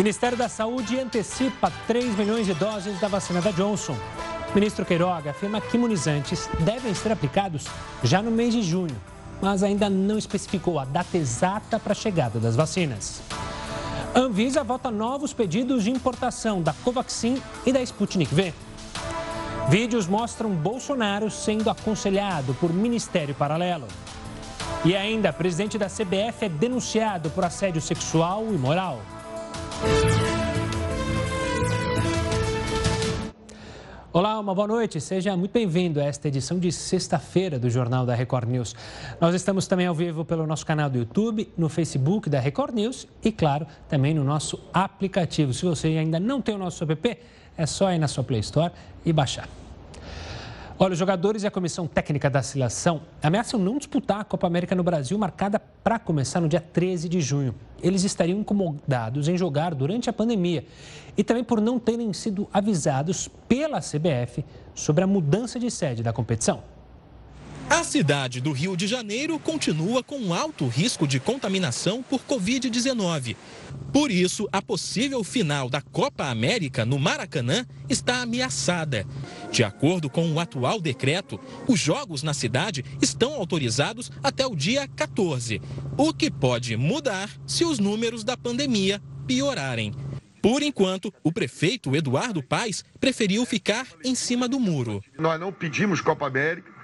Ministério da Saúde antecipa 3 milhões de doses da vacina da Johnson. Ministro Queiroga afirma que imunizantes devem ser aplicados já no mês de junho, mas ainda não especificou a data exata para a chegada das vacinas. Anvisa vota novos pedidos de importação da Covaxin e da Sputnik V. Vídeos mostram Bolsonaro sendo aconselhado por ministério paralelo. E ainda, presidente da CBF é denunciado por assédio sexual e moral. Olá, uma boa noite. Seja muito bem-vindo a esta edição de sexta-feira do Jornal da Record News. Nós estamos também ao vivo pelo nosso canal do YouTube, no Facebook da Record News e, claro, também no nosso aplicativo. Se você ainda não tem o nosso app, é só ir na sua Play Store e baixar. Olha, os jogadores e a comissão técnica da seleção ameaçam não disputar a Copa América no Brasil, marcada para começar no dia 13 de junho. Eles estariam incomodados em jogar durante a pandemia e também por não terem sido avisados pela CBF sobre a mudança de sede da competição. A cidade do Rio de Janeiro continua com alto risco de contaminação por Covid-19. Por isso, a possível final da Copa América no Maracanã está ameaçada. De acordo com o atual decreto, os jogos na cidade estão autorizados até o dia 14, o que pode mudar se os números da pandemia piorarem. Por enquanto, o prefeito Eduardo Paes preferiu ficar em cima do muro. Nós não pedimos Copa América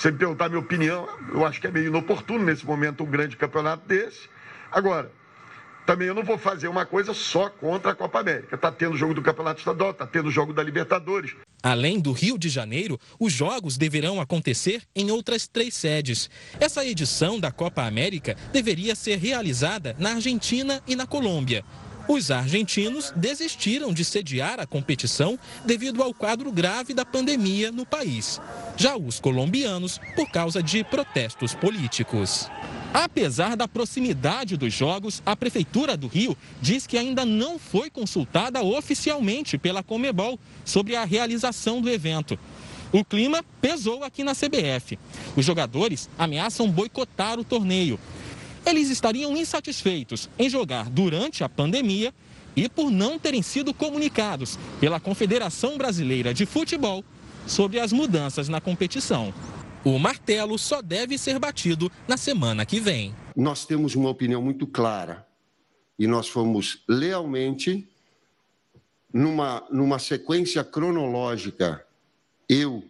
você me perguntar minha opinião, eu acho que é meio inoportuno nesse momento um grande campeonato desse. Agora, também eu não vou fazer uma coisa só contra a Copa América. Está tendo jogo do Campeonato Estadual, está tendo jogo da Libertadores. Além do Rio de Janeiro, os jogos deverão acontecer em outras três sedes. Essa edição da Copa América deveria ser realizada na Argentina e na Colômbia. Os argentinos desistiram de sediar a competição devido ao quadro grave da pandemia no país. Já os colombianos, por causa de protestos políticos. Apesar da proximidade dos jogos, a Prefeitura do Rio diz que ainda não foi consultada oficialmente pela Comebol sobre a realização do evento. O clima pesou aqui na CBF. Os jogadores ameaçam boicotar o torneio eles estariam insatisfeitos em jogar durante a pandemia e por não terem sido comunicados pela Confederação Brasileira de Futebol sobre as mudanças na competição. O martelo só deve ser batido na semana que vem. Nós temos uma opinião muito clara e nós fomos lealmente numa, numa sequência cronológica, eu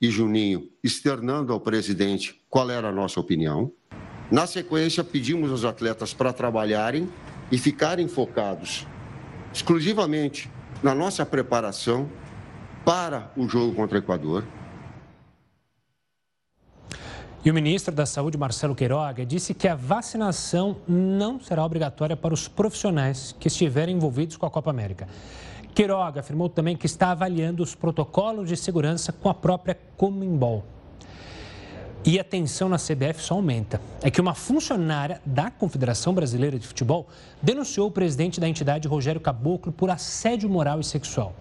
e Juninho, externando ao presidente qual era a nossa opinião. Na sequência, pedimos aos atletas para trabalharem e ficarem focados exclusivamente na nossa preparação para o jogo contra o Equador. E o ministro da Saúde, Marcelo Queiroga, disse que a vacinação não será obrigatória para os profissionais que estiverem envolvidos com a Copa América. Queiroga afirmou também que está avaliando os protocolos de segurança com a própria Comembol. E a tensão na CBF só aumenta. É que uma funcionária da Confederação Brasileira de Futebol denunciou o presidente da entidade, Rogério Caboclo, por assédio moral e sexual.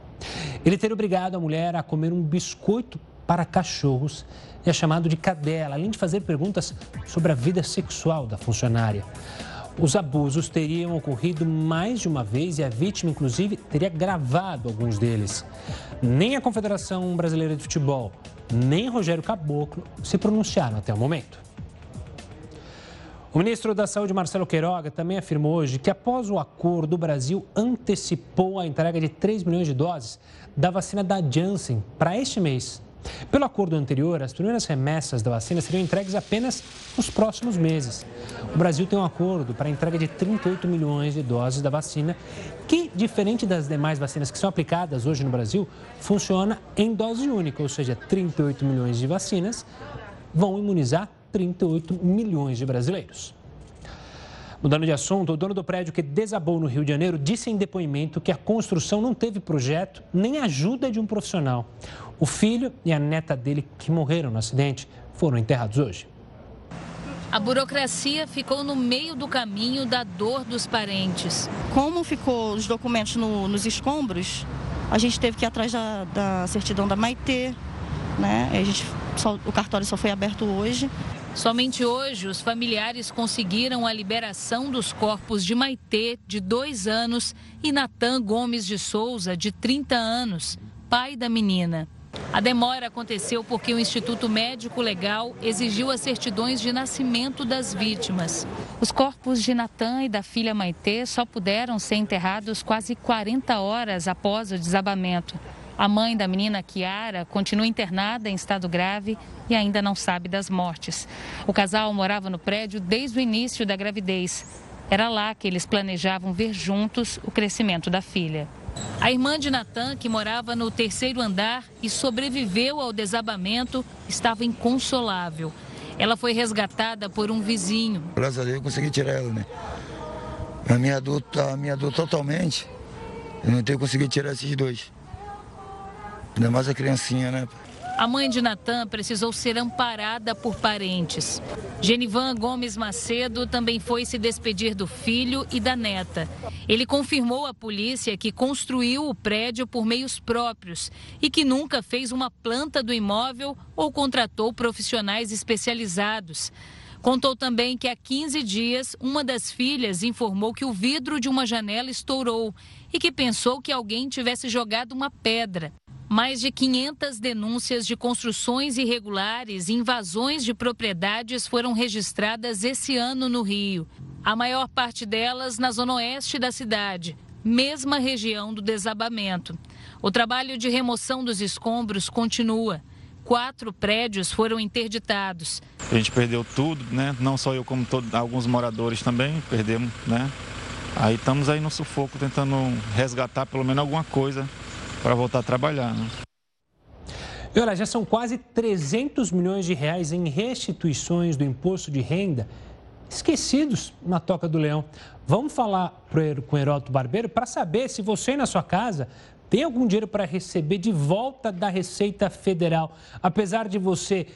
Ele teria obrigado a mulher a comer um biscoito para cachorros e é chamado de cadela, além de fazer perguntas sobre a vida sexual da funcionária. Os abusos teriam ocorrido mais de uma vez e a vítima, inclusive, teria gravado alguns deles. Nem a Confederação Brasileira de Futebol, nem Rogério Caboclo se pronunciaram até o momento. O ministro da Saúde, Marcelo Queiroga, também afirmou hoje que, após o acordo, o Brasil antecipou a entrega de 3 milhões de doses da vacina da Janssen para este mês. Pelo acordo anterior, as primeiras remessas da vacina seriam entregues apenas nos próximos meses. O Brasil tem um acordo para a entrega de 38 milhões de doses da vacina, que, diferente das demais vacinas que são aplicadas hoje no Brasil, funciona em dose única, ou seja, 38 milhões de vacinas vão imunizar 38 milhões de brasileiros. Mudando de assunto, o dono do prédio que desabou no Rio de Janeiro disse em depoimento que a construção não teve projeto nem ajuda de um profissional. O filho e a neta dele, que morreram no acidente, foram enterrados hoje. A burocracia ficou no meio do caminho da dor dos parentes. Como ficou os documentos no, nos escombros, a gente teve que ir atrás da, da certidão da Maitê, né? A gente só, o cartório só foi aberto hoje. Somente hoje, os familiares conseguiram a liberação dos corpos de Maitê, de dois anos, e Natan Gomes de Souza, de 30 anos, pai da menina. A demora aconteceu porque o Instituto Médico Legal exigiu as certidões de nascimento das vítimas. Os corpos de Natan e da filha Maitê só puderam ser enterrados quase 40 horas após o desabamento. A mãe da menina Kiara continua internada em estado grave e ainda não sabe das mortes. O casal morava no prédio desde o início da gravidez. Era lá que eles planejavam ver juntos o crescimento da filha. A irmã de Natan, que morava no terceiro andar e sobreviveu ao desabamento, estava inconsolável. Ela foi resgatada por um vizinho. Graças a Deus eu consegui tirar ela, né? A minha adulta, a minha adulta totalmente, eu não tenho conseguido tirar esses dois. Ainda mais a criancinha, né? A mãe de Natan precisou ser amparada por parentes. Genivan Gomes Macedo também foi se despedir do filho e da neta. Ele confirmou à polícia que construiu o prédio por meios próprios e que nunca fez uma planta do imóvel ou contratou profissionais especializados. Contou também que há 15 dias, uma das filhas informou que o vidro de uma janela estourou e que pensou que alguém tivesse jogado uma pedra. Mais de 500 denúncias de construções irregulares e invasões de propriedades foram registradas esse ano no Rio. A maior parte delas na zona oeste da cidade, mesma região do desabamento. O trabalho de remoção dos escombros continua. Quatro prédios foram interditados. A gente perdeu tudo, né? Não só eu, como todos, alguns moradores também perdemos, né? Aí estamos aí no sufoco tentando resgatar pelo menos alguma coisa para voltar a trabalhar. Né? E olha, já são quase 300 milhões de reais em restituições do imposto de renda esquecidos na Toca do Leão. Vamos falar com o Heródoto Barbeiro para saber se você na sua casa tem algum dinheiro para receber de volta da Receita Federal. Apesar de você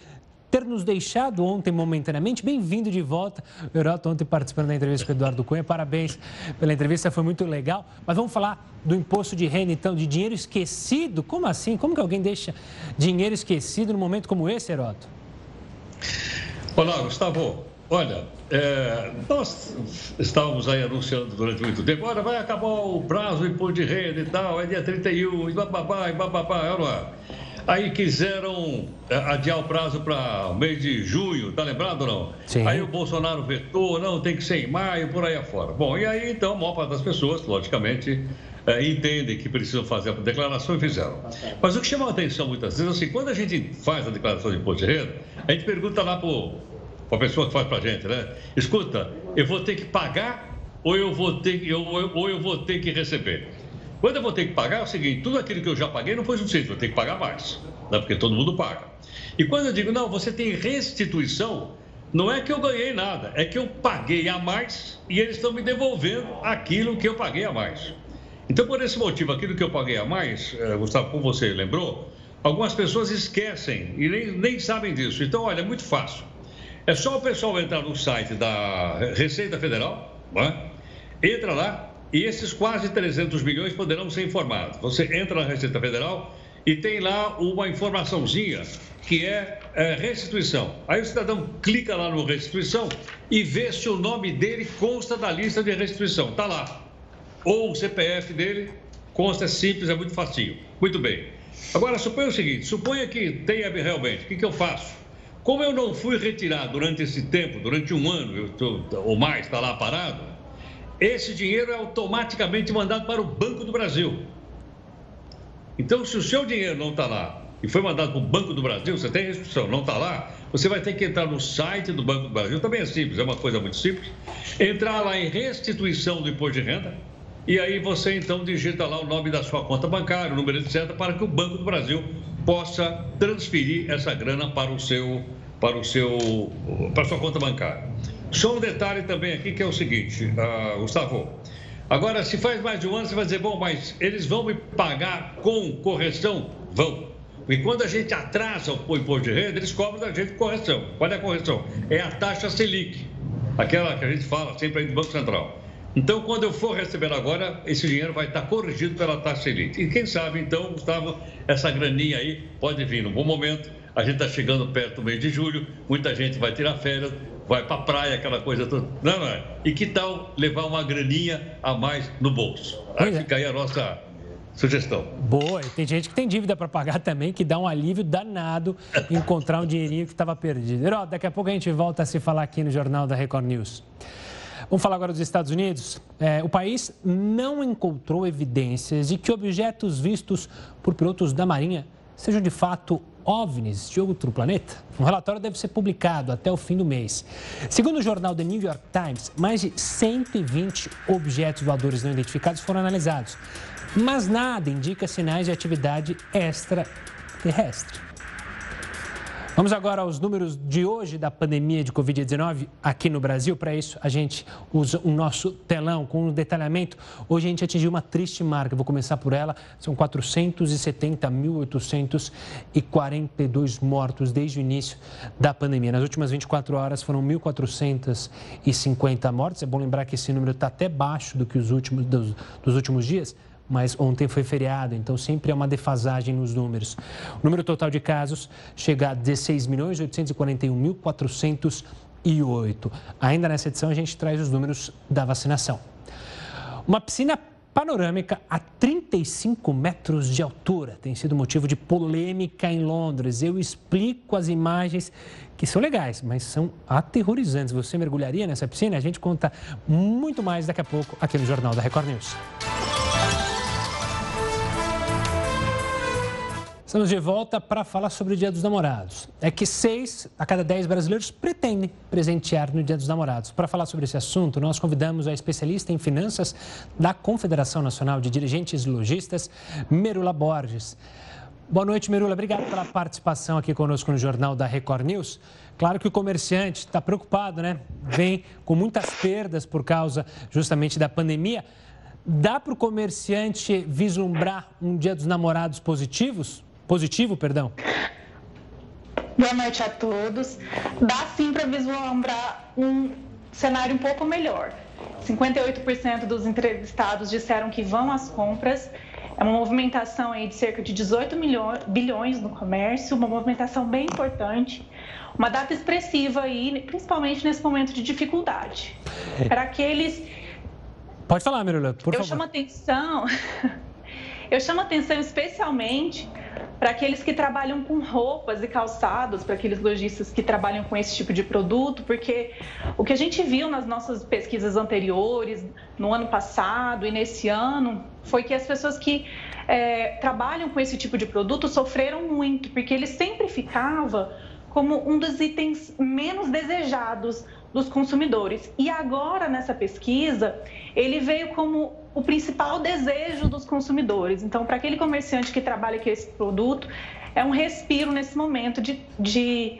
ter nos deixado ontem momentaneamente. Bem-vindo de volta. O Heroto ontem participando da entrevista com o Eduardo Cunha. Parabéns pela entrevista, foi muito legal. Mas vamos falar do imposto de renda, então, de dinheiro esquecido. Como assim? Como que alguém deixa dinheiro esquecido num momento como esse, Heroto? Olá, Gustavo. Olha, é, nós estávamos aí anunciando durante muito tempo, olha, vai acabar o prazo do imposto de renda e tal, é dia 31, e bababá, e bababá, lá. Aí quiseram é, adiar o prazo para o mês de junho, tá lembrado ou não? Sim. Aí o Bolsonaro vetou, não, tem que ser em maio, por aí afora. Bom, e aí então a maior parte das pessoas, logicamente, é, entendem que precisam fazer a declaração e fizeram. Mas o que chama a atenção muitas vezes, assim, quando a gente faz a declaração de imposto de renda, a gente pergunta lá para a pessoa que faz para a gente, né? Escuta, eu vou ter que pagar ou eu vou ter, eu, ou eu vou ter que receber? Quando eu vou ter que pagar, é o seguinte: tudo aquilo que eu já paguei não foi suficiente, vou ter que pagar mais, né? porque todo mundo paga. E quando eu digo, não, você tem restituição, não é que eu ganhei nada, é que eu paguei a mais e eles estão me devolvendo aquilo que eu paguei a mais. Então, por esse motivo, aquilo que eu paguei a mais, eh, Gustavo, como você lembrou, algumas pessoas esquecem e nem, nem sabem disso. Então, olha, é muito fácil. É só o pessoal entrar no site da Receita Federal, né? entra lá, e esses quase 300 milhões poderão ser informados. Você entra na Receita Federal e tem lá uma informaçãozinha que é, é, restituição. Aí o cidadão clica lá no restituição e vê se o nome dele consta da lista de restituição. Está lá. Ou o CPF dele consta, é simples, é muito facinho. Muito bem. Agora, suponha o seguinte: suponha que tenha realmente, o que, que eu faço? Como eu não fui retirado durante esse tempo, durante um ano tô, ou mais, está lá parado, esse dinheiro é automaticamente mandado para o Banco do Brasil. Então, se o seu dinheiro não está lá e foi mandado para o Banco do Brasil, você tem restrição, não está lá, você vai ter que entrar no site do Banco do Brasil, também é simples, é uma coisa muito simples, entrar lá em restituição do imposto de renda, e aí você então digita lá o nome da sua conta bancária, o número etc, para que o Banco do Brasil possa transferir essa grana para o seu, para o seu, para a sua conta bancária. Só um detalhe também aqui que é o seguinte, uh, Gustavo. Agora, se faz mais de um ano, você vai dizer, bom, mas eles vão me pagar com correção? Vão. E quando a gente atrasa o imposto de renda, eles cobram da gente correção. Qual é a correção? É a taxa Selic, aquela que a gente fala sempre aí do Banco Central. Então, quando eu for receber agora, esse dinheiro vai estar corrigido pela taxa Selic. E quem sabe, então, Gustavo, essa graninha aí pode vir num bom momento A gente está chegando perto do mês de julho, muita gente vai tirar férias, vai para a praia, aquela coisa toda. Não, não é? E que tal levar uma graninha a mais no bolso? Aí é. fica aí a nossa sugestão. Boa, e tem gente que tem dívida para pagar também, que dá um alívio danado encontrar um dinheirinho que estava perdido. Herói, daqui a pouco a gente volta a se falar aqui no Jornal da Record News. Vamos falar agora dos Estados Unidos. É, o país não encontrou evidências de que objetos vistos por pilotos da Marinha sejam de fato OVNIs de outro planeta? Um relatório deve ser publicado até o fim do mês. Segundo o jornal The New York Times, mais de 120 objetos voadores não identificados foram analisados, mas nada indica sinais de atividade extraterrestre. Vamos agora aos números de hoje da pandemia de Covid-19 aqui no Brasil. Para isso, a gente usa o nosso telão com um detalhamento. Hoje a gente atingiu uma triste marca. Vou começar por ela. São 470.842 mortos desde o início da pandemia. Nas últimas 24 horas foram 1.450 mortes. É bom lembrar que esse número está até baixo do que os últimos, dos, dos últimos dias mas ontem foi feriado, então sempre há uma defasagem nos números. O número total de casos chega a 16 milhões 841.408. Ainda nessa edição a gente traz os números da vacinação. Uma piscina panorâmica a 35 metros de altura tem sido motivo de polêmica em Londres. Eu explico as imagens que são legais, mas são aterrorizantes. Você mergulharia nessa piscina? A gente conta muito mais daqui a pouco aqui no Jornal da Record News. Estamos de volta para falar sobre o Dia dos Namorados. É que seis a cada dez brasileiros pretendem presentear no Dia dos Namorados. Para falar sobre esse assunto, nós convidamos a especialista em finanças da Confederação Nacional de Dirigentes Logistas, Merula Borges. Boa noite, Merula. Obrigado pela participação aqui conosco no Jornal da Record News. Claro que o comerciante está preocupado, né? Vem com muitas perdas por causa justamente da pandemia. Dá para o comerciante vislumbrar um Dia dos Namorados positivos? Positivo, perdão. Boa noite a todos. Dá sim para vislumbrar um cenário um pouco melhor. 58% dos entrevistados disseram que vão às compras. É uma movimentação aí de cerca de 18 milhões, bilhões no comércio, uma movimentação bem importante, uma data expressiva aí, principalmente nesse momento de dificuldade. É. Para aqueles. Pode falar, Mirula, por Eu favor. Eu chamo atenção. Eu chamo atenção especialmente para aqueles que trabalham com roupas e calçados, para aqueles lojistas que trabalham com esse tipo de produto, porque o que a gente viu nas nossas pesquisas anteriores, no ano passado e nesse ano, foi que as pessoas que é, trabalham com esse tipo de produto sofreram muito, porque ele sempre ficava como um dos itens menos desejados dos consumidores. E agora, nessa pesquisa, ele veio como o principal desejo dos consumidores. Então, para aquele comerciante que trabalha com esse produto, é um respiro nesse momento de, de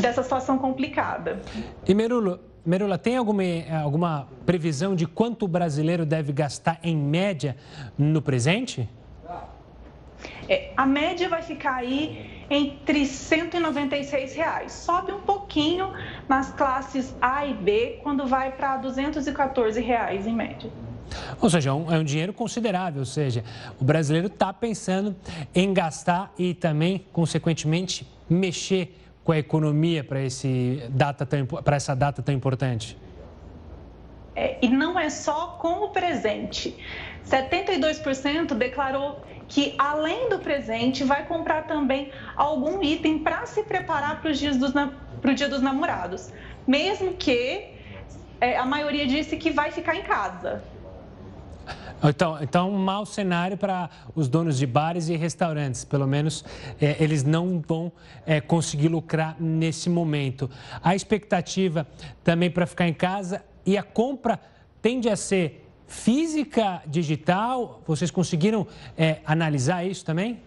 dessa situação complicada. E Merulo, Merula, tem alguma, alguma previsão de quanto o brasileiro deve gastar em média no presente? É, a média vai ficar aí entre 196 reais. Sobe um pouquinho nas classes A e B, quando vai para 214 reais em média. Ou seja, é um, é um dinheiro considerável. Ou seja, o brasileiro está pensando em gastar e também, consequentemente, mexer com a economia para essa data tão importante. É, e não é só com o presente. 72% declarou que, além do presente, vai comprar também algum item para se preparar para o dia dos namorados. Mesmo que é, a maioria disse que vai ficar em casa. Então, então um mau cenário para os donos de bares e restaurantes. Pelo menos é, eles não vão é, conseguir lucrar nesse momento. A expectativa também para ficar em casa e a compra tende a ser física, digital. Vocês conseguiram é, analisar isso também?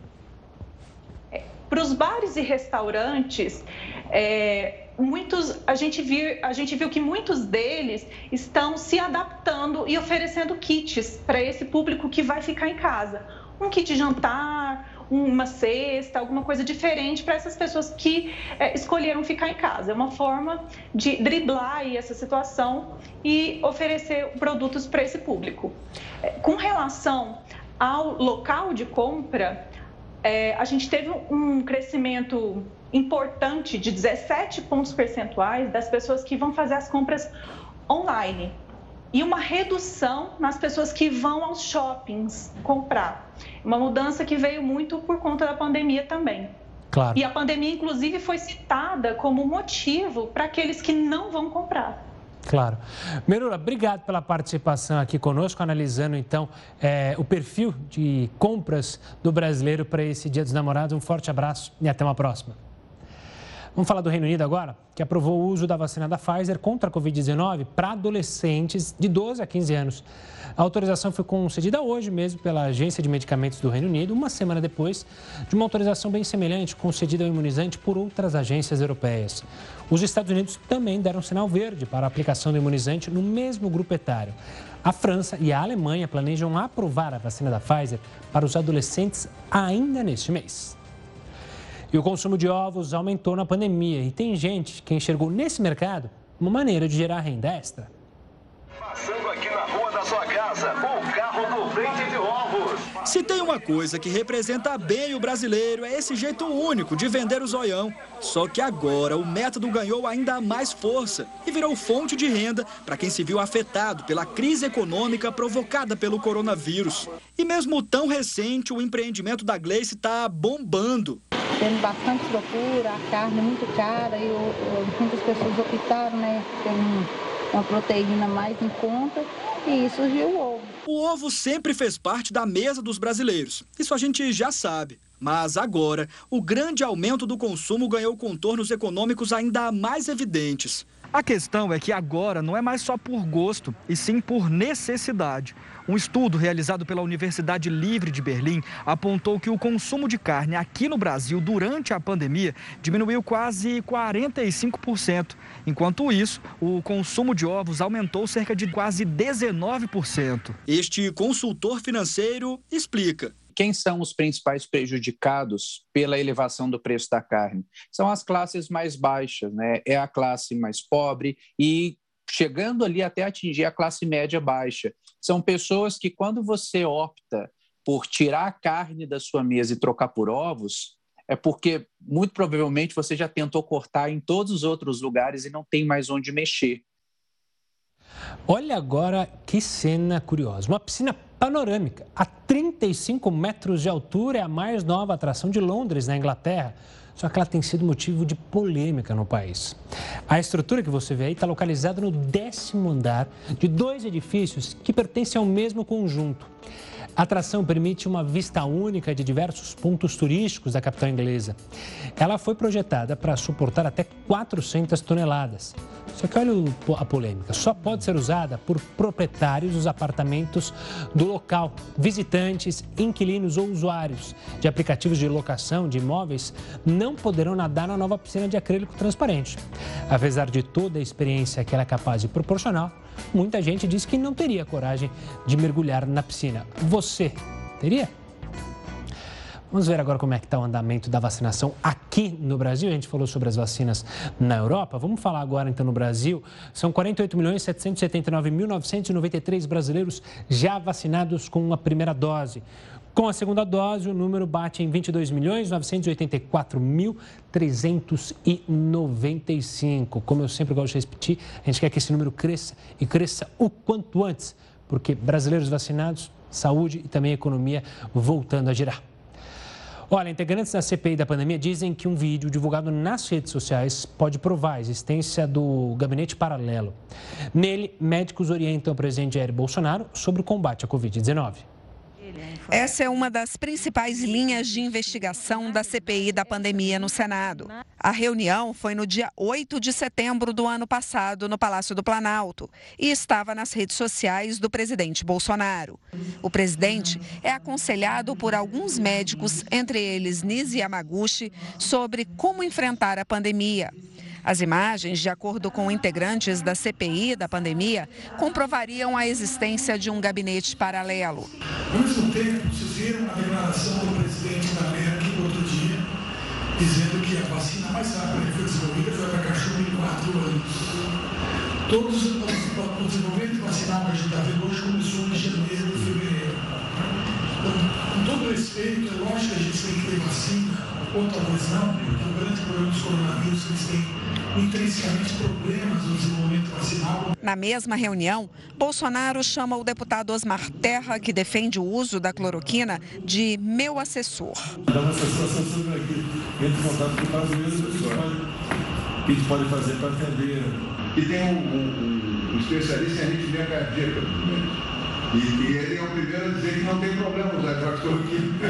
É, para os bares e restaurantes, é, muitos, a gente, viu, a gente viu que muitos deles estão se adaptando e oferecendo kits para esse público que vai ficar em casa. Um kit jantar, uma cesta, alguma coisa diferente para essas pessoas que é, escolheram ficar em casa. É uma forma de driblar essa situação e oferecer produtos para esse público. É, com relação ao local de compra, é, a gente teve um crescimento importante de 17 pontos percentuais das pessoas que vão fazer as compras online e uma redução nas pessoas que vão aos shoppings comprar. Uma mudança que veio muito por conta da pandemia também. Claro. E a pandemia, inclusive, foi citada como motivo para aqueles que não vão comprar. Claro. Merula, obrigado pela participação aqui conosco, analisando então é, o perfil de compras do brasileiro para esse Dia dos Namorados. Um forte abraço e até uma próxima. Vamos falar do Reino Unido agora, que aprovou o uso da vacina da Pfizer contra a Covid-19 para adolescentes de 12 a 15 anos. A autorização foi concedida hoje mesmo pela Agência de Medicamentos do Reino Unido, uma semana depois de uma autorização bem semelhante concedida ao imunizante por outras agências europeias. Os Estados Unidos também deram sinal verde para a aplicação do imunizante no mesmo grupo etário. A França e a Alemanha planejam aprovar a vacina da Pfizer para os adolescentes ainda neste mês. E o consumo de ovos aumentou na pandemia e tem gente que enxergou nesse mercado uma maneira de gerar renda extra. Passando aqui na rua da sua casa, o carro do Vende de Ovos. Se tem uma coisa que representa bem o brasileiro, é esse jeito único de vender o zoião. Só que agora o método ganhou ainda mais força e virou fonte de renda para quem se viu afetado pela crise econômica provocada pelo coronavírus. E mesmo tão recente, o empreendimento da Gleice está bombando tendo bastante procura, a carne é muito cara e muitas pessoas optaram né, por uma proteína mais em conta e surgiu o ovo. O ovo sempre fez parte da mesa dos brasileiros. Isso a gente já sabe. Mas agora, o grande aumento do consumo ganhou contornos econômicos ainda mais evidentes. A questão é que agora não é mais só por gosto, e sim por necessidade. Um estudo realizado pela Universidade Livre de Berlim apontou que o consumo de carne aqui no Brasil durante a pandemia diminuiu quase 45%. Enquanto isso, o consumo de ovos aumentou cerca de quase 19%. Este consultor financeiro explica quem são os principais prejudicados pela elevação do preço da carne? São as classes mais baixas, né? É a classe mais pobre e chegando ali até atingir a classe média baixa. São pessoas que, quando você opta por tirar a carne da sua mesa e trocar por ovos, é porque muito provavelmente você já tentou cortar em todos os outros lugares e não tem mais onde mexer. Olha agora que cena curiosa. Uma piscina panorâmica a 35 metros de altura é a mais nova atração de Londres, na Inglaterra. Só que ela tem sido motivo de polêmica no país. A estrutura que você vê aí está localizada no décimo andar de dois edifícios que pertencem ao mesmo conjunto. A atração permite uma vista única de diversos pontos turísticos da capital inglesa. Ela foi projetada para suportar até 400 toneladas. Só que olha a polêmica, só pode ser usada por proprietários dos apartamentos do local, visitantes, inquilinos ou usuários de aplicativos de locação de imóveis não poderão nadar na nova piscina de acrílico transparente. Apesar de toda a experiência que ela é capaz de proporcionar, muita gente diz que não teria coragem de mergulhar na piscina. Você teria? Vamos ver agora como é que está o andamento da vacinação aqui no Brasil. A gente falou sobre as vacinas na Europa. Vamos falar agora então no Brasil. São 48 milhões 779.993 brasileiros já vacinados com a primeira dose. Com a segunda dose, o número bate em 22 milhões 984.395. Como eu sempre gosto de repetir, a gente quer que esse número cresça e cresça o quanto antes, porque brasileiros vacinados, saúde e também economia voltando a girar. Olha, integrantes da CPI da pandemia dizem que um vídeo divulgado nas redes sociais pode provar a existência do gabinete paralelo. Nele, médicos orientam o presidente Jair Bolsonaro sobre o combate à Covid-19. Essa é uma das principais linhas de investigação da CPI da pandemia no Senado. A reunião foi no dia 8 de setembro do ano passado, no Palácio do Planalto, e estava nas redes sociais do presidente Bolsonaro. O presidente é aconselhado por alguns médicos, entre eles Nisi Yamaguchi, sobre como enfrentar a pandemia. As imagens, de acordo com integrantes da CPI da pandemia, comprovariam a existência de um gabinete paralelo. Ao mesmo tempo, vocês viram a declaração do presidente da Merck outro dia, dizendo que a vacina mais rápida que foi desenvolvida foi para cachorro em quatro anos. Todos os, desenvolvimento vacinal que a gente está vendo hoje começou em janeiro e fevereiro. Com, com todo respeito, é lógico que a gente tem que ter vacina ou talvez não, porque o grande problema dos coronavírus eles têm intrinsecamente problemas no desenvolvimento vacinal. Na mesma reunião, Bolsonaro chama o deputado Osmar Terra, que defende o uso da cloroquina, de meu assessor. Dá uma assessor aqui, entre em contato com o brasileiro, o que a gente pode fazer para atender. E tem um, um, um especialista em arritmia cardíaca, e, ele é o primeiro a dizer que não tem problema usar.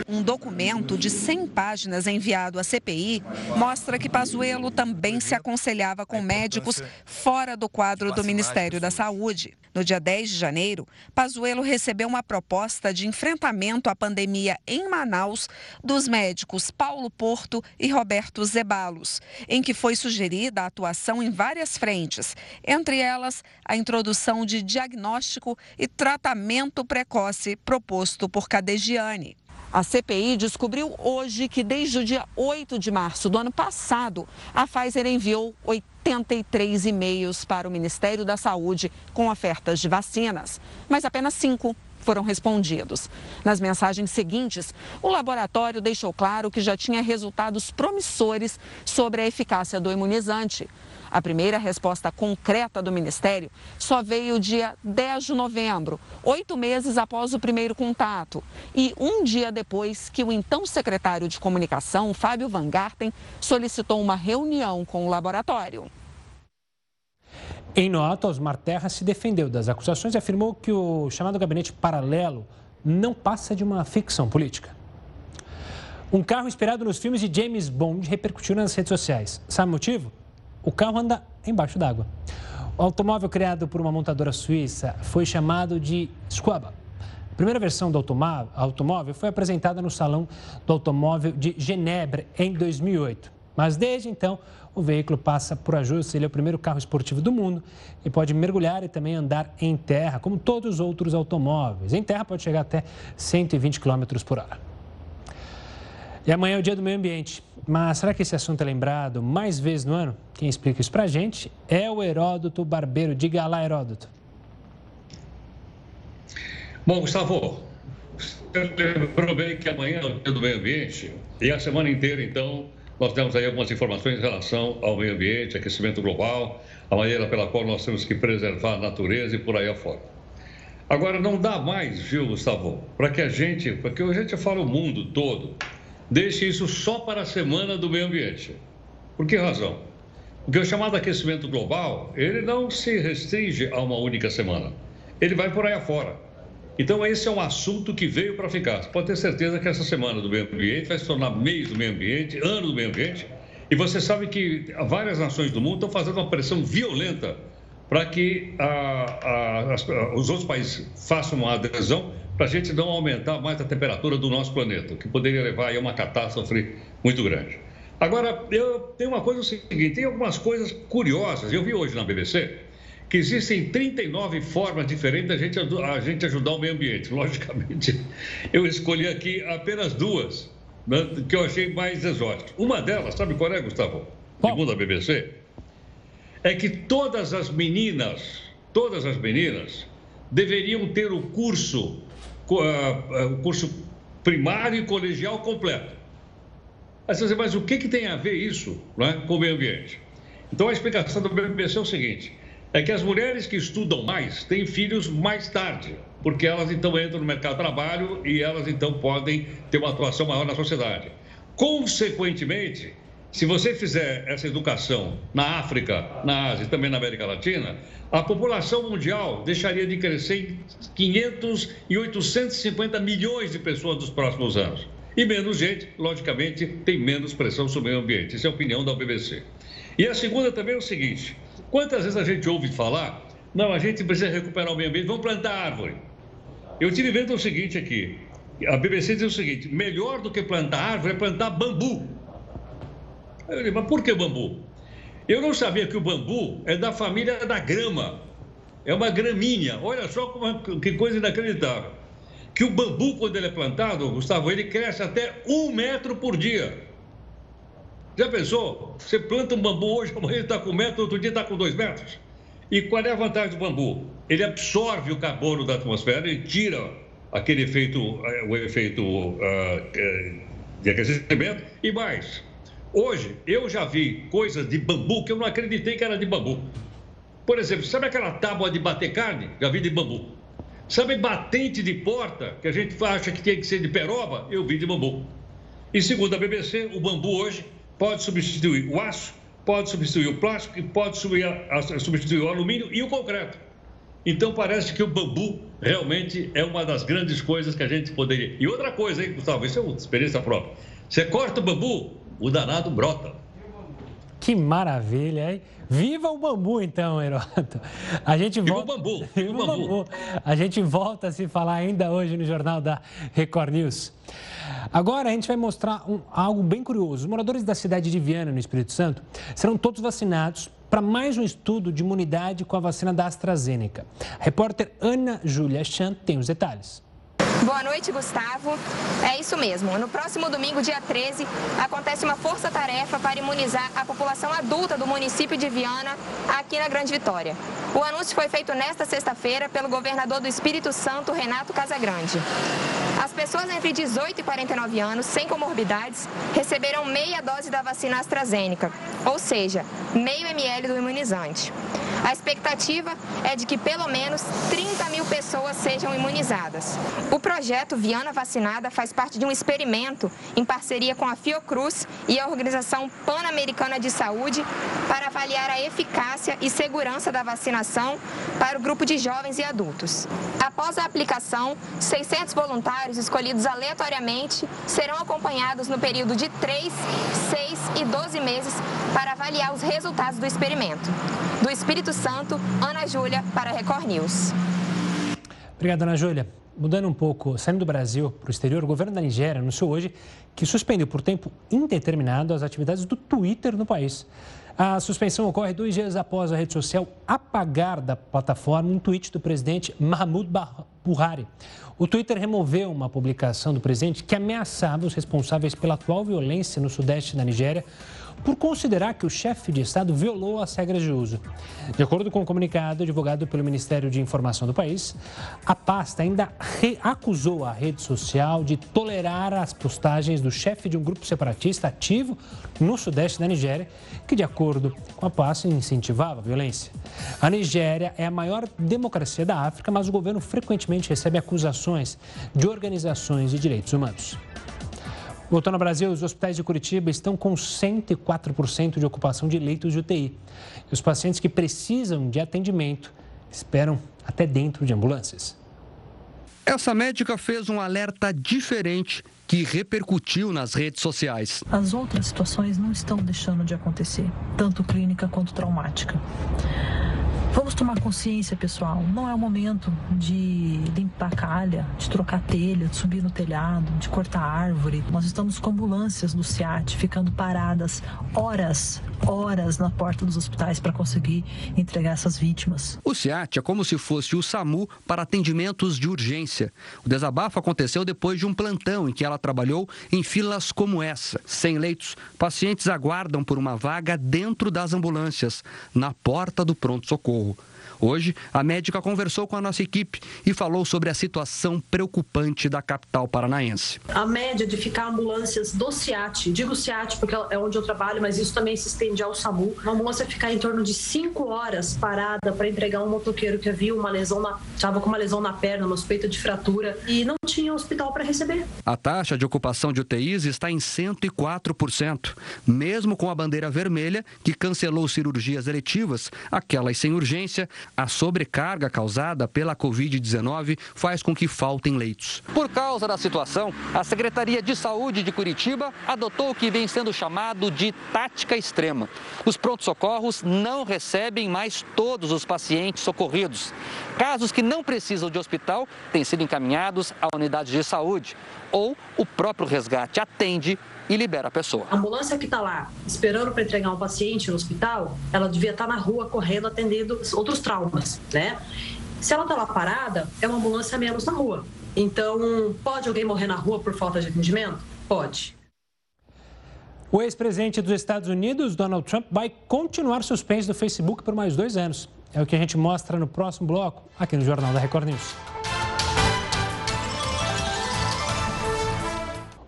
Um documento de 100 páginas enviado à CPI mostra que Pazuello também se aconselhava com médicos fora do quadro do Ministério da Saúde. No dia 10 de janeiro, Pazuello recebeu uma proposta de enfrentamento à pandemia em Manaus dos médicos Paulo Porto e Roberto Zebalos, em que foi sugerida a atuação em várias frentes, entre elas a introdução de diagnóstico e tratamento precoce proposto por Cadegiani. A CPI descobriu hoje que desde o dia 8 de março do ano passado, a Pfizer enviou 83 e-mails para o Ministério da Saúde com ofertas de vacinas, mas apenas cinco foram respondidos. Nas mensagens seguintes, o laboratório deixou claro que já tinha resultados promissores sobre a eficácia do imunizante. A primeira resposta concreta do Ministério só veio dia 10 de novembro, oito meses após o primeiro contato, e um dia depois que o então secretário de Comunicação, Fábio Van Garten, solicitou uma reunião com o laboratório. Em nota, Osmar Terra se defendeu das acusações e afirmou que o chamado gabinete paralelo não passa de uma ficção política. Um carro inspirado nos filmes de James Bond repercutiu nas redes sociais. Sabe o motivo? O carro anda embaixo d'água. O automóvel criado por uma montadora suíça foi chamado de Squaba. A primeira versão do automóvel foi apresentada no Salão do Automóvel de Genebra em 2008. Mas desde então, o veículo passa por ajustes. Ele é o primeiro carro esportivo do mundo e pode mergulhar e também andar em terra, como todos os outros automóveis. Em terra pode chegar até 120 km por hora. E amanhã é o Dia do Meio Ambiente. Mas será que esse assunto é lembrado mais vezes no ano? Quem explica isso pra gente é o Heródoto Barbeiro. Diga lá, Heródoto. Bom, Gustavo, lembrou bem que amanhã é o Dia do Meio Ambiente e a semana inteira, então, nós temos aí algumas informações em relação ao meio ambiente, aquecimento global, a maneira pela qual nós temos que preservar a natureza e por aí afora. Agora, não dá mais, viu, Gustavo, para que a gente, porque a gente fala o mundo todo, deixe isso só para a semana do meio ambiente. Por que razão? Porque o chamado aquecimento global, ele não se restringe a uma única semana. Ele vai por aí afora. Então, esse é um assunto que veio para ficar. Você pode ter certeza que essa semana do meio ambiente vai se tornar mês do meio ambiente, ano do meio ambiente. E você sabe que várias nações do mundo estão fazendo uma pressão violenta para que a, a, a, os outros países façam uma adesão para a gente não aumentar mais a temperatura do nosso planeta, o que poderia levar a uma catástrofe muito grande. Agora, eu tenho uma coisa seguinte, tem algumas coisas curiosas. Eu vi hoje na BBC que existem 39 formas diferentes da gente, a gente ajudar o meio ambiente. Logicamente, eu escolhi aqui apenas duas, né, que eu achei mais exóticas. Uma delas, sabe qual é, Gustavo? Segundo a BBC, é que todas as meninas, todas as meninas, deveriam ter o curso o curso primário e colegial completo. Aí você diz, mas o que, que tem a ver isso né, com o meio ambiente? Então a explicação do BBC é o seguinte: é que as mulheres que estudam mais têm filhos mais tarde, porque elas então entram no mercado de trabalho e elas então podem ter uma atuação maior na sociedade. Consequentemente, se você fizer essa educação na África, na Ásia e também na América Latina, a população mundial deixaria de crescer em 500 e 850 milhões de pessoas nos próximos anos. E menos gente, logicamente, tem menos pressão sobre o meio ambiente. Essa é a opinião da BBC. E a segunda também é o seguinte: quantas vezes a gente ouve falar, não, a gente precisa recuperar o meio ambiente, vamos plantar árvore. Eu tive vendo o seguinte aqui: a BBC diz o seguinte, melhor do que plantar árvore é plantar bambu. Eu digo, mas por que bambu? Eu não sabia que o bambu é da família da grama. É uma gramínea. Olha só como, que coisa inacreditável. Que o bambu, quando ele é plantado, Gustavo, ele cresce até um metro por dia. Já pensou? Você planta um bambu hoje, amanhã ele está com um metro, outro dia está com dois metros. E qual é a vantagem do bambu? Ele absorve o carbono da atmosfera e tira aquele efeito, eh, o efeito uh, de aquecimento e mais. Hoje, eu já vi coisas de bambu que eu não acreditei que era de bambu. Por exemplo, sabe aquela tábua de bater carne? Já vi de bambu. Sabe batente de porta, que a gente acha que tem que ser de peroba? Eu vi de bambu. E segundo a BBC, o bambu hoje pode substituir o aço, pode substituir o plástico e pode substituir o alumínio e o concreto. Então parece que o bambu realmente é uma das grandes coisas que a gente poderia. E outra coisa, hein, Gustavo? Isso é uma experiência própria. Você corta o bambu, o danado brota. Que maravilha, hein? Viva o bambu, então, Heroto. A gente volta... Viva o bambu. Viva o bambu. A gente volta a se falar ainda hoje no Jornal da Record News. Agora a gente vai mostrar um, algo bem curioso. Os moradores da cidade de Viana, no Espírito Santo, serão todos vacinados para mais um estudo de imunidade com a vacina da AstraZeneca. A repórter Ana Júlia Chan tem os detalhes. Boa noite, Gustavo. É isso mesmo. No próximo domingo, dia 13, acontece uma força-tarefa para imunizar a população adulta do município de Viana, aqui na Grande Vitória. O anúncio foi feito nesta sexta-feira pelo governador do Espírito Santo, Renato Casagrande. As pessoas entre 18 e 49 anos, sem comorbidades, receberão meia dose da vacina AstraZeneca, ou seja, meio ml do imunizante. A expectativa é de que pelo menos 30 mil pessoas sejam imunizadas. O projeto Viana Vacinada faz parte de um experimento em parceria com a Fiocruz e a Organização Pan-Americana de Saúde para avaliar a eficácia e segurança da vacinação para o grupo de jovens e adultos. Após a aplicação, 600 voluntários escolhidos aleatoriamente serão acompanhados no período de 3, 6 e 12 meses para avaliar os resultados do experimento. Do Espírito Santo, Ana Júlia, para Record News. Obrigado, Ana Júlia. Mudando um pouco, saindo do Brasil para o exterior, o governo da Nigéria anunciou hoje que suspendeu por tempo indeterminado as atividades do Twitter no país. A suspensão ocorre dois dias após a rede social apagar da plataforma um tweet do presidente Mahmoud Buhari. O Twitter removeu uma publicação do presidente que ameaçava os responsáveis pela atual violência no sudeste da Nigéria por considerar que o chefe de Estado violou as regras de uso. De acordo com o um comunicado divulgado pelo Ministério de Informação do país, a pasta ainda acusou a rede social de tolerar as postagens do chefe de um grupo separatista ativo no sudeste da Nigéria, que, de acordo com a pasta, incentivava a violência. A Nigéria é a maior democracia da África, mas o governo frequentemente recebe acusações de organizações de direitos humanos. Voltando ao Brasil, os hospitais de Curitiba estão com 104% de ocupação de leitos de UTI. E os pacientes que precisam de atendimento esperam até dentro de ambulâncias. Essa médica fez um alerta diferente que repercutiu nas redes sociais. As outras situações não estão deixando de acontecer, tanto clínica quanto traumática. Vamos tomar consciência, pessoal. Não é o momento de limpar calha, de trocar telha, de subir no telhado, de cortar árvore. Nós estamos com ambulâncias do SEAT ficando paradas horas, horas na porta dos hospitais para conseguir entregar essas vítimas. O SEAT é como se fosse o SAMU para atendimentos de urgência. O desabafo aconteceu depois de um plantão em que ela trabalhou em filas como essa. Sem leitos, pacientes aguardam por uma vaga dentro das ambulâncias, na porta do pronto-socorro. où Hoje, a médica conversou com a nossa equipe e falou sobre a situação preocupante da capital paranaense. A média de ficar ambulâncias do CIAT, digo CIAT porque é onde eu trabalho, mas isso também se estende ao SAMU. Uma ambulância ficar em torno de 5 horas parada para entregar um motoqueiro que havia uma lesão, estava com uma lesão na perna, uma suspeita de fratura e não tinha hospital para receber. A taxa de ocupação de UTIs está em 104%, mesmo com a bandeira vermelha que cancelou cirurgias eletivas, aquelas sem urgência a sobrecarga causada pela Covid-19 faz com que faltem leitos. Por causa da situação, a Secretaria de Saúde de Curitiba adotou o que vem sendo chamado de tática extrema. Os prontos-socorros não recebem mais todos os pacientes socorridos. Casos que não precisam de hospital têm sido encaminhados à unidade de saúde ou o próprio resgate atende e libera a pessoa. A ambulância que está lá esperando para entregar um paciente no hospital, ela devia estar tá na rua correndo atendendo outros traumas, né? Se ela está lá parada, é uma ambulância menos na rua. Então, pode alguém morrer na rua por falta de atendimento? Pode. O ex-presidente dos Estados Unidos, Donald Trump, vai continuar suspenso do Facebook por mais dois anos. É o que a gente mostra no próximo bloco, aqui no Jornal da Record News.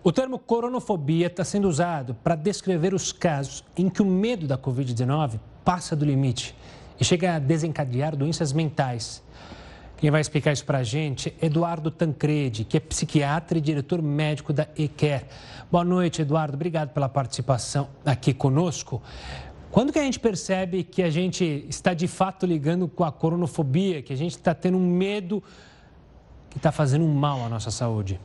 O termo coronofobia está sendo usado para descrever os casos em que o medo da Covid-19 passa do limite e chega a desencadear doenças mentais. Quem vai explicar isso para a gente é Eduardo Tancredi, que é psiquiatra e diretor médico da EQUER. Boa noite, Eduardo. Obrigado pela participação aqui conosco. Quando que a gente percebe que a gente está de fato ligando com a coronofobia, que a gente está tendo um medo que está fazendo um mal à nossa saúde?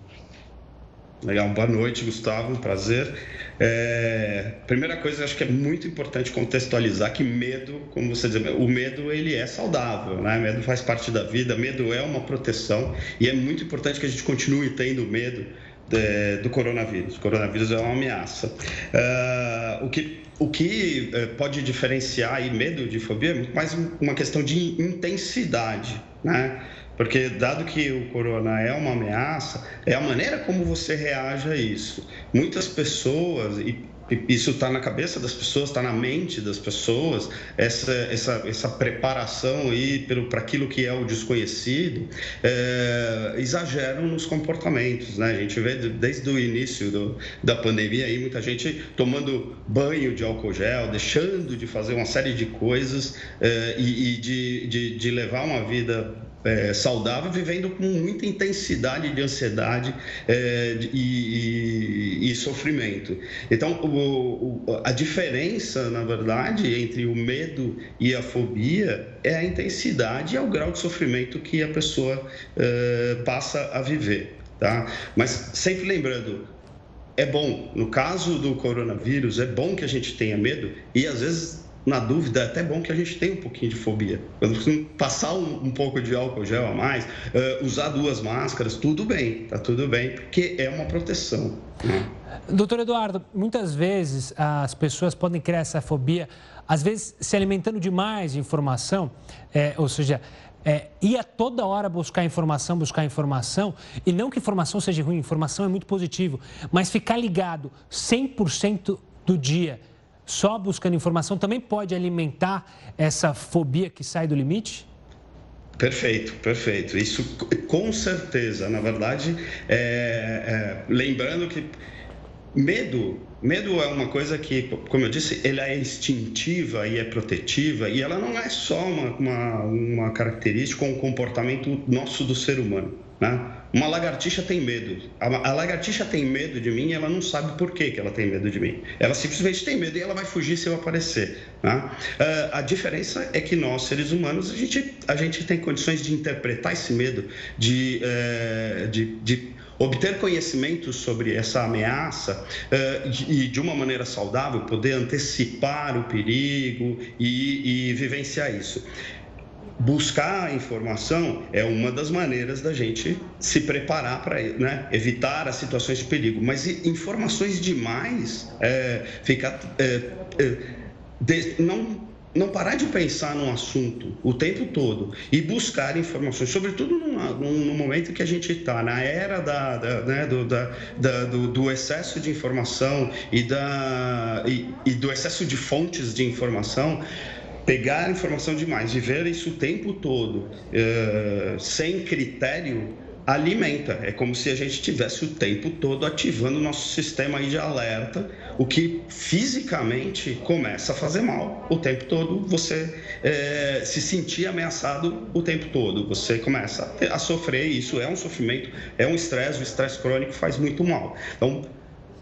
Legal, boa noite, Gustavo, prazer. É, primeira coisa, acho que é muito importante contextualizar que medo, como você diz, o medo ele é saudável, né? Medo faz parte da vida, medo é uma proteção e é muito importante que a gente continue tendo medo de, do coronavírus. O coronavírus é uma ameaça. Uh, o que o que uh, pode diferenciar aí medo de fobia é muito mais uma questão de intensidade, né? Porque, dado que o corona é uma ameaça, é a maneira como você reage a isso. Muitas pessoas, e isso está na cabeça das pessoas, está na mente das pessoas, essa, essa, essa preparação para aquilo que é o desconhecido, é, exageram nos comportamentos. Né? A gente vê desde o início do, da pandemia aí, muita gente tomando banho de álcool gel, deixando de fazer uma série de coisas é, e, e de, de, de levar uma vida é, saudável, vivendo com muita intensidade de ansiedade é, e, e, e, sofrimento. Então, o, o, a diferença, na verdade, entre o medo e a fobia é a intensidade e é o grau de sofrimento que a pessoa é, passa a viver. Tá? Mas sempre lembrando, é bom, no caso do coronavírus, é bom que a gente tenha medo e às vezes na dúvida, é até bom que a gente tenha um pouquinho de fobia. Passar um, um pouco de álcool gel a mais, uh, usar duas máscaras, tudo bem, tá tudo bem, porque é uma proteção. Né? Doutor Eduardo, muitas vezes as pessoas podem criar essa fobia, às vezes se alimentando demais de informação, é, ou seja, é, ia toda hora buscar informação, buscar informação, e não que informação seja ruim, informação é muito positivo, mas ficar ligado 100% do dia só buscando informação também pode alimentar essa fobia que sai do limite? Perfeito, perfeito. Isso com certeza. Na verdade, é, é, lembrando que medo, medo é uma coisa que, como eu disse, ela é instintiva e é protetiva e ela não é só uma, uma, uma característica ou um comportamento nosso do ser humano. Né? Uma lagartixa tem medo. A, lagartixa tem medo de mim e ela não sabe por que, que ela tem medo de mim. Ela simplesmente tem medo e ela vai fugir se eu aparecer. Né? Uh, a diferença é que nós, seres humanos, a gente, a gente tem condições de interpretar esse medo, de, uh, de, de obter conhecimento sobre essa ameaça uh, e de uma maneira saudável poder antecipar o perigo e, e vivenciar isso buscar a informação é uma das maneiras da gente se preparar para né, evitar as situações de perigo. Mas informações demais, é, ficar, é, é, de, não, não parar de pensar num assunto o tempo todo e buscar informações, sobretudo no momento que a gente está, na era da, da, né, do, da, da, do, do, excesso de informação e, da, e, e do excesso de fontes de informação pegar informação demais, viver isso o tempo todo uh, sem critério alimenta. É como se a gente tivesse o tempo todo ativando o nosso sistema de alerta, o que fisicamente começa a fazer mal o tempo todo. Você é, se sentir ameaçado o tempo todo. Você começa a, a sofrer. Isso é um sofrimento, é um estresse. O estresse crônico faz muito mal. Então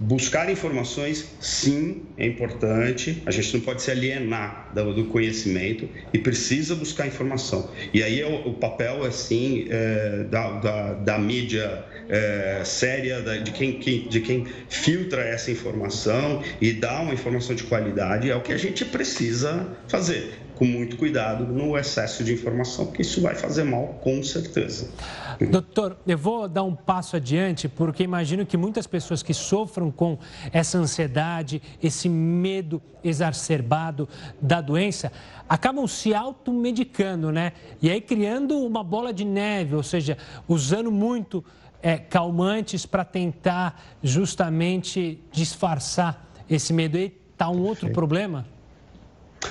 Buscar informações, sim, é importante. A gente não pode se alienar do conhecimento e precisa buscar informação. E aí é o, papel, assim, é, da, da, da, mídia é, séria, da, de, quem, quem, de quem filtra essa informação e dá uma informação de qualidade, é o que a gente precisa fazer com muito cuidado no excesso de informação, porque isso vai fazer mal, com certeza. Doutor, eu vou dar um passo adiante, porque imagino que muitas pessoas que sofram com essa ansiedade, esse medo exacerbado da doença, acabam se automedicando, né? E aí criando uma bola de neve, ou seja, usando muito é, calmantes para tentar justamente disfarçar esse medo. E está um outro Sim. problema?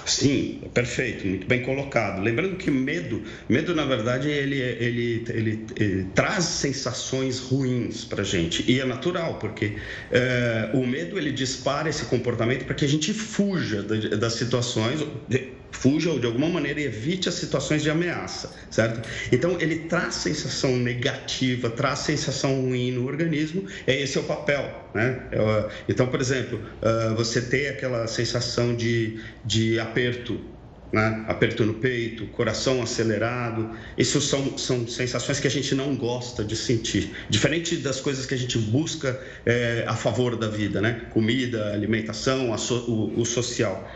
Sim, perfeito, muito bem colocado. Lembrando que medo, medo na verdade ele, ele, ele, ele traz sensações ruins para gente e é natural porque é, o medo ele dispara esse comportamento para que a gente fuja das situações, fuja ou de alguma maneira evite as situações de ameaça, certo? Então ele traz sensação negativa, traz sensação ruim no organismo, é esse é o papel, né? É, então, por exemplo, ah, você tem aquela sensação de, de aperto né? aperto no peito, coração acelerado. Isso são, são sensações que a gente não gosta de sentir. Diferente das coisas que a gente busca é, a favor da vida, né? Comida, alimentação, so, o, o social.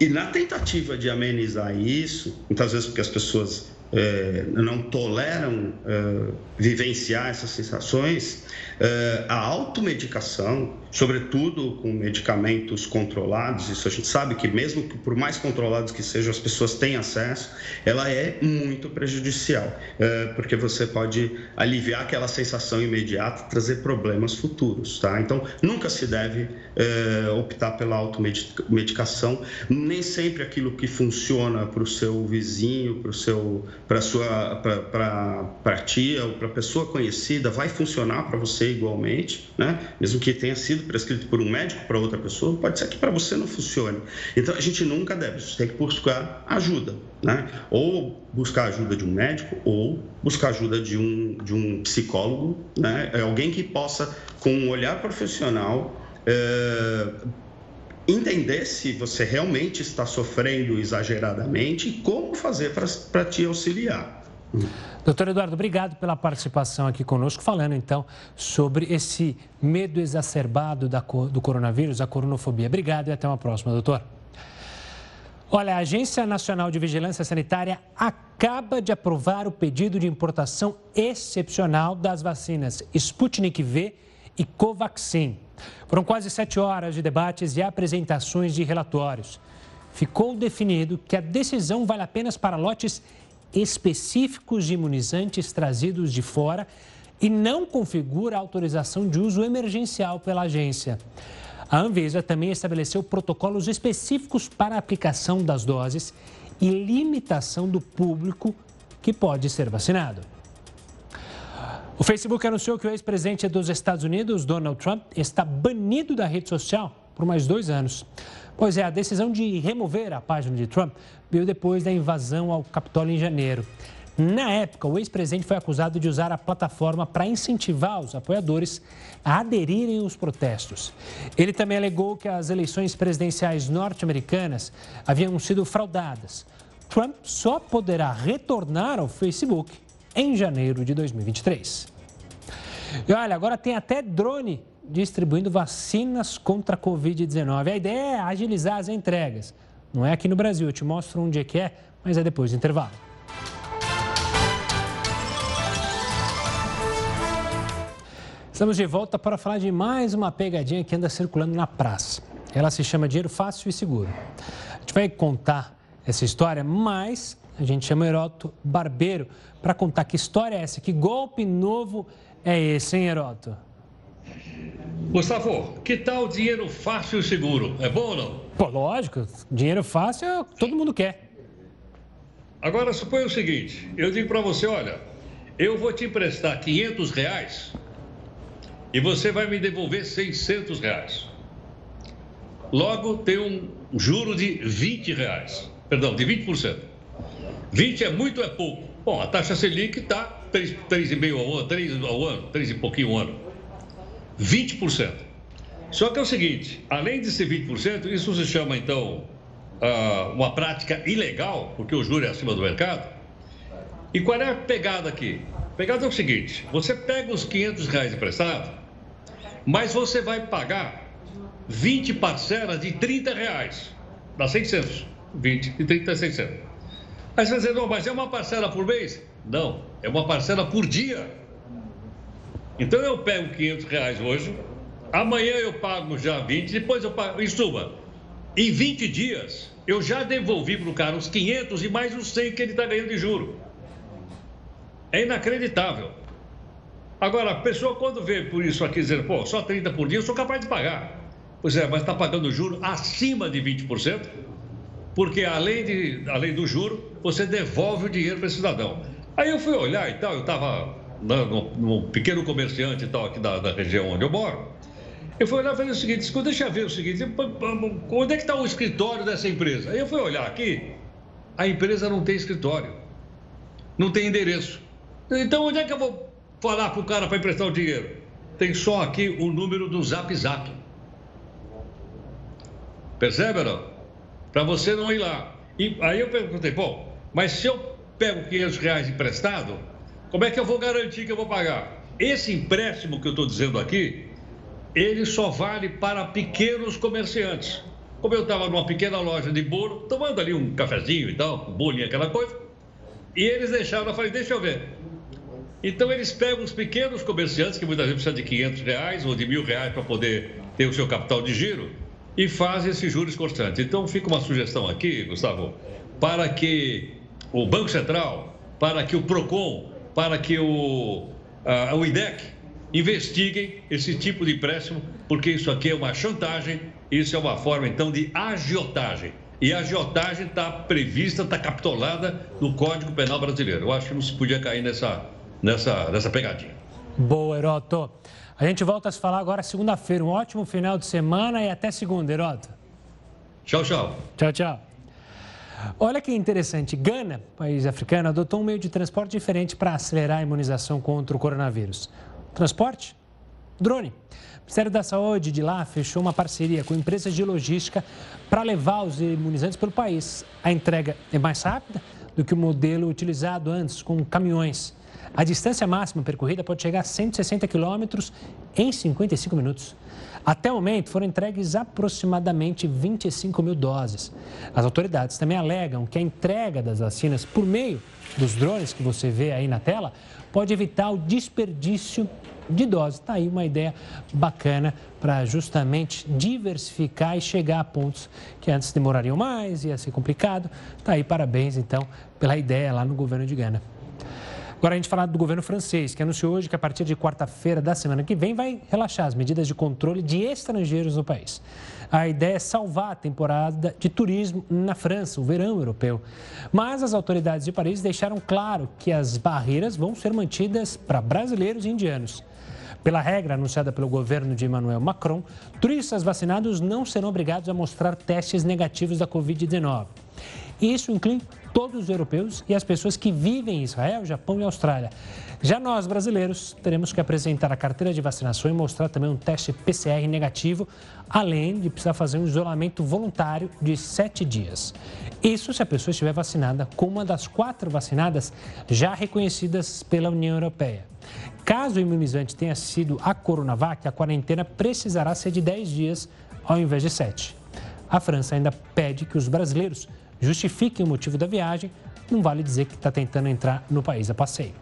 E na tentativa de amenizar isso, muitas vezes porque as pessoas é, não toleram é, vivenciar essas sensações, é, a automedicação, sobretudo com medicamentos controlados, isso a gente sabe que mesmo que por mais controlados que sejam, as pessoas têm acesso, ela é muito prejudicial, é, porque você pode aliviar aquela sensação imediata, trazer problemas futuros, tá? Então, nunca se deve é, optar pela automedicação, nem sempre aquilo que funciona para o seu vizinho, para sua para a tia ou para a pessoa conhecida vai funcionar para você igualmente, né? Mesmo que tenha sido prescrito por um médico para outra pessoa, pode ser que para você não funcione. Então a gente nunca deve, você tem que buscar ajuda, né? Ou buscar ajuda de um médico ou buscar ajuda de um de um psicólogo, né? É alguém que possa com um olhar profissional é, entender se você realmente está sofrendo exageradamente e como fazer para te auxiliar. Doutor Eduardo, obrigado pela participação aqui conosco, falando então sobre esse medo exacerbado da, do coronavírus, a coronofobia. Obrigado e até uma próxima, doutor. Olha, a Agência Nacional de Vigilância Sanitária acaba de aprovar o pedido de importação excepcional das vacinas Sputnik V e Covaxin. Foram quase sete horas de debates e apresentações de relatórios. Ficou definido que a decisão vale apenas para lotes específicos de imunizantes trazidos de fora e não configura autorização de uso emergencial pela agência. A Anvisa também estabeleceu protocolos específicos para a aplicação das doses e limitação do público que pode ser vacinado. O Facebook anunciou que o ex-presidente dos Estados Unidos, Donald Trump, está banido da rede social por mais dois anos. Pois é, a decisão de remover a página de Trump veio depois da invasão ao Capitólio em janeiro. Na época, o ex-presidente foi acusado de usar a plataforma para incentivar os apoiadores a aderirem aos protestos. Ele também alegou que as eleições presidenciais norte-americanas haviam sido fraudadas. Trump só poderá retornar ao Facebook em janeiro de 2023. E olha, agora tem até drone distribuindo vacinas contra a Covid-19. A ideia é agilizar as entregas. Não é aqui no Brasil, eu te mostro onde é que é, mas é depois do intervalo. Estamos de volta para falar de mais uma pegadinha que anda circulando na praça. Ela se chama Dinheiro Fácil e Seguro. A gente vai contar essa história, mas a gente chama o Heroto Barbeiro para contar que história é essa, que golpe novo é esse, hein, Heroto? Gustavo, que tal dinheiro fácil e seguro? É bom ou não? Pô, lógico, dinheiro fácil todo mundo quer. Agora, suponha o seguinte, eu digo para você, olha, eu vou te emprestar 500 reais e você vai me devolver 600 reais. Logo, tem um juro de 20 reais, perdão, de 20%. 20 é muito ou é pouco? Bom, a taxa Selic está 3,5 ao ano, 3 ao ano, 3 e pouquinho ao ano. 20%. Só que é o seguinte, além de ser 20%, isso se chama então ah, uma prática ilegal, porque o juro é acima do mercado. E qual é a pegada aqui? A pegada é o seguinte: você pega os 500 reais emprestados, mas você vai pagar 20 parcelas de 30 reais, dá 600. 20 e 30 600. Aí você dizer, não, mas é uma parcela por mês? Não, é uma parcela por dia. Então eu pego 500 reais hoje, amanhã eu pago já 20, depois eu pago. Em suma, em 20 dias eu já devolvi para o cara os 500 e mais os 100 que ele está ganhando de juro. É inacreditável. Agora, a pessoa quando vê por isso aqui dizendo, pô, só 30 por dia, eu sou capaz de pagar. Pois é, mas está pagando juro acima de 20%. Porque além, de, além do juro, você devolve o dinheiro para esse cidadão. Aí eu fui olhar e tal, eu estava num pequeno comerciante e tal, aqui da, da região onde eu moro. Eu fui olhar e falei o seguinte, deixa eu ver o seguinte, onde é que está o escritório dessa empresa? Aí eu fui olhar aqui, a empresa não tem escritório, não tem endereço. Então onde é que eu vou falar para o cara para emprestar o dinheiro? Tem só aqui o número do Zap Zap. Percebe, não? Para você não ir lá. E aí eu perguntei, bom, mas se eu pego 500 reais emprestado, como é que eu vou garantir que eu vou pagar? Esse empréstimo que eu estou dizendo aqui, ele só vale para pequenos comerciantes. Como eu estava numa pequena loja de bolo, tomando ali um cafezinho e tal, um bolinho, aquela coisa, e eles deixaram, eu falei, deixa eu ver. Então eles pegam os pequenos comerciantes, que muitas vezes precisam de 500 reais ou de mil reais para poder ter o seu capital de giro, e faz esses juros constantes. Então, fica uma sugestão aqui, Gustavo, para que o Banco Central, para que o PROCON, para que o, a, o IDEC investiguem esse tipo de empréstimo, porque isso aqui é uma chantagem, isso é uma forma, então, de agiotagem. E a agiotagem está prevista, está capitolada no Código Penal Brasileiro. Eu acho que não se podia cair nessa, nessa, nessa pegadinha. Boa, Heroto. A gente volta a se falar agora segunda-feira. Um ótimo final de semana e até segunda, Heroto. Tchau, tchau. Tchau, tchau. Olha que interessante, Gana, país africano, adotou um meio de transporte diferente para acelerar a imunização contra o coronavírus. Transporte? Drone. O Ministério da Saúde de lá fechou uma parceria com empresas de logística para levar os imunizantes pelo país. A entrega é mais rápida do que o modelo utilizado antes, com caminhões. A distância máxima percorrida pode chegar a 160 quilômetros em 55 minutos. Até o momento, foram entregues aproximadamente 25 mil doses. As autoridades também alegam que a entrega das vacinas por meio dos drones que você vê aí na tela pode evitar o desperdício de doses. Está aí uma ideia bacana para justamente diversificar e chegar a pontos que antes demorariam mais, ia ser complicado. Está aí, parabéns então pela ideia lá no governo de Gana. Agora a gente fala do governo francês, que anunciou hoje que a partir de quarta-feira da semana que vem vai relaxar as medidas de controle de estrangeiros no país. A ideia é salvar a temporada de turismo na França, o verão europeu. Mas as autoridades de Paris deixaram claro que as barreiras vão ser mantidas para brasileiros e indianos. Pela regra anunciada pelo governo de Emmanuel Macron, turistas vacinados não serão obrigados a mostrar testes negativos da Covid-19. E isso inclui todos os europeus e as pessoas que vivem em Israel, Japão e Austrália. Já nós, brasileiros, teremos que apresentar a carteira de vacinação e mostrar também um teste PCR negativo, além de precisar fazer um isolamento voluntário de sete dias. Isso se a pessoa estiver vacinada com uma das quatro vacinadas já reconhecidas pela União Europeia. Caso o imunizante tenha sido a Coronavac, a quarentena precisará ser de 10 dias ao invés de 7. A França ainda pede que os brasileiros justifiquem o motivo da viagem, não vale dizer que está tentando entrar no país a passeio.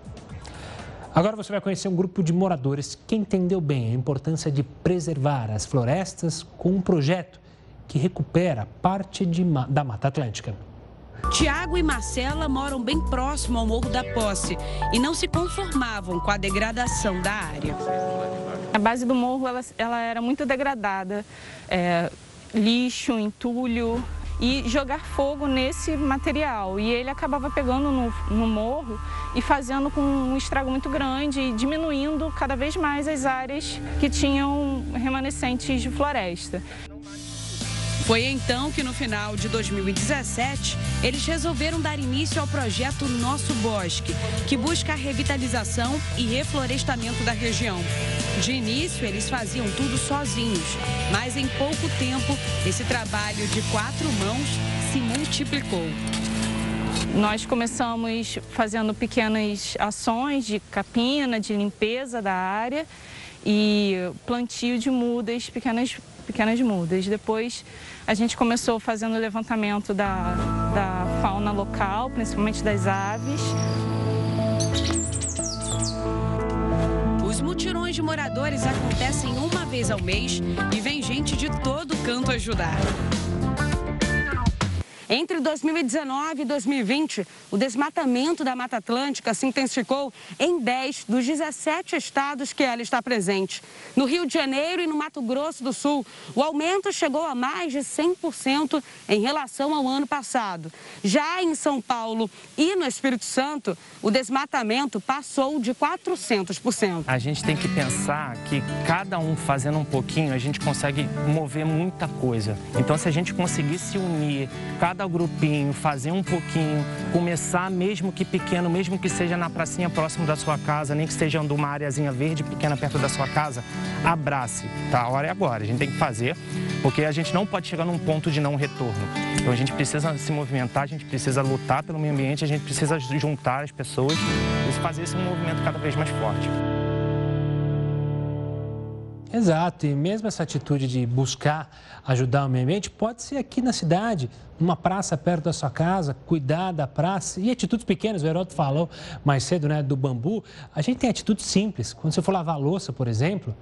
Agora você vai conhecer um grupo de moradores que entendeu bem a importância de preservar as florestas com um projeto que recupera parte de, da Mata Atlântica. Tiago e Marcela moram bem próximo ao Morro da Posse e não se conformavam com a degradação da área. A base do morro ela, ela era muito degradada, é, lixo, entulho, e jogar fogo nesse material. E ele acabava pegando no, no morro e fazendo com um estrago muito grande e diminuindo cada vez mais as áreas que tinham remanescentes de floresta. Foi então que no final de 2017 eles resolveram dar início ao projeto Nosso Bosque, que busca a revitalização e reflorestamento da região. De início eles faziam tudo sozinhos, mas em pouco tempo esse trabalho de quatro mãos se multiplicou. Nós começamos fazendo pequenas ações de capina, de limpeza da área e plantio de mudas, pequenas, pequenas mudas. Depois a gente começou fazendo o levantamento da, da fauna local, principalmente das aves. Os mutirões de moradores acontecem uma vez ao mês e vem gente de todo canto ajudar. Entre 2019 e 2020, o desmatamento da Mata Atlântica se intensificou em 10 dos 17 estados que ela está presente. No Rio de Janeiro e no Mato Grosso do Sul, o aumento chegou a mais de 100% em relação ao ano passado. Já em São Paulo e no Espírito Santo, o desmatamento passou de 400%. A gente tem que pensar que cada um fazendo um pouquinho, a gente consegue mover muita coisa. Então, se a gente conseguir se unir, cada grupinho, fazer um pouquinho, começar mesmo que pequeno, mesmo que seja na pracinha próximo da sua casa, nem que seja de uma areazinha verde pequena perto da sua casa, abrace, tá? A hora é agora, a gente tem que fazer, porque a gente não pode chegar num ponto de não retorno. Então a gente precisa se movimentar, a gente precisa lutar pelo meio ambiente, a gente precisa juntar as pessoas e fazer esse movimento cada vez mais forte. Exato, e mesmo essa atitude de buscar ajudar o meio ambiente pode ser aqui na cidade, numa praça perto da sua casa, cuidar da praça. E atitudes pequenas, o Heroto falou mais cedo, né, do bambu. A gente tem atitudes simples. Quando você for lavar louça, por exemplo,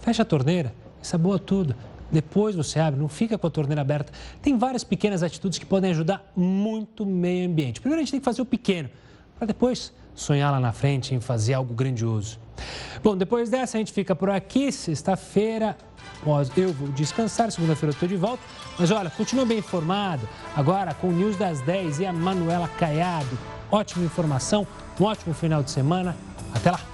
fecha a torneira, isso é boa tudo. Depois você abre, não fica com a torneira aberta. Tem várias pequenas atitudes que podem ajudar muito o meio ambiente. Primeiro a gente tem que fazer o pequeno, para depois sonhar lá na frente em fazer algo grandioso. Bom, depois dessa a gente fica por aqui. Sexta-feira eu vou descansar, segunda-feira eu estou de volta. Mas olha, continua bem informado. Agora com o News das 10 e a Manuela Caiado. Ótima informação, um ótimo final de semana. Até lá!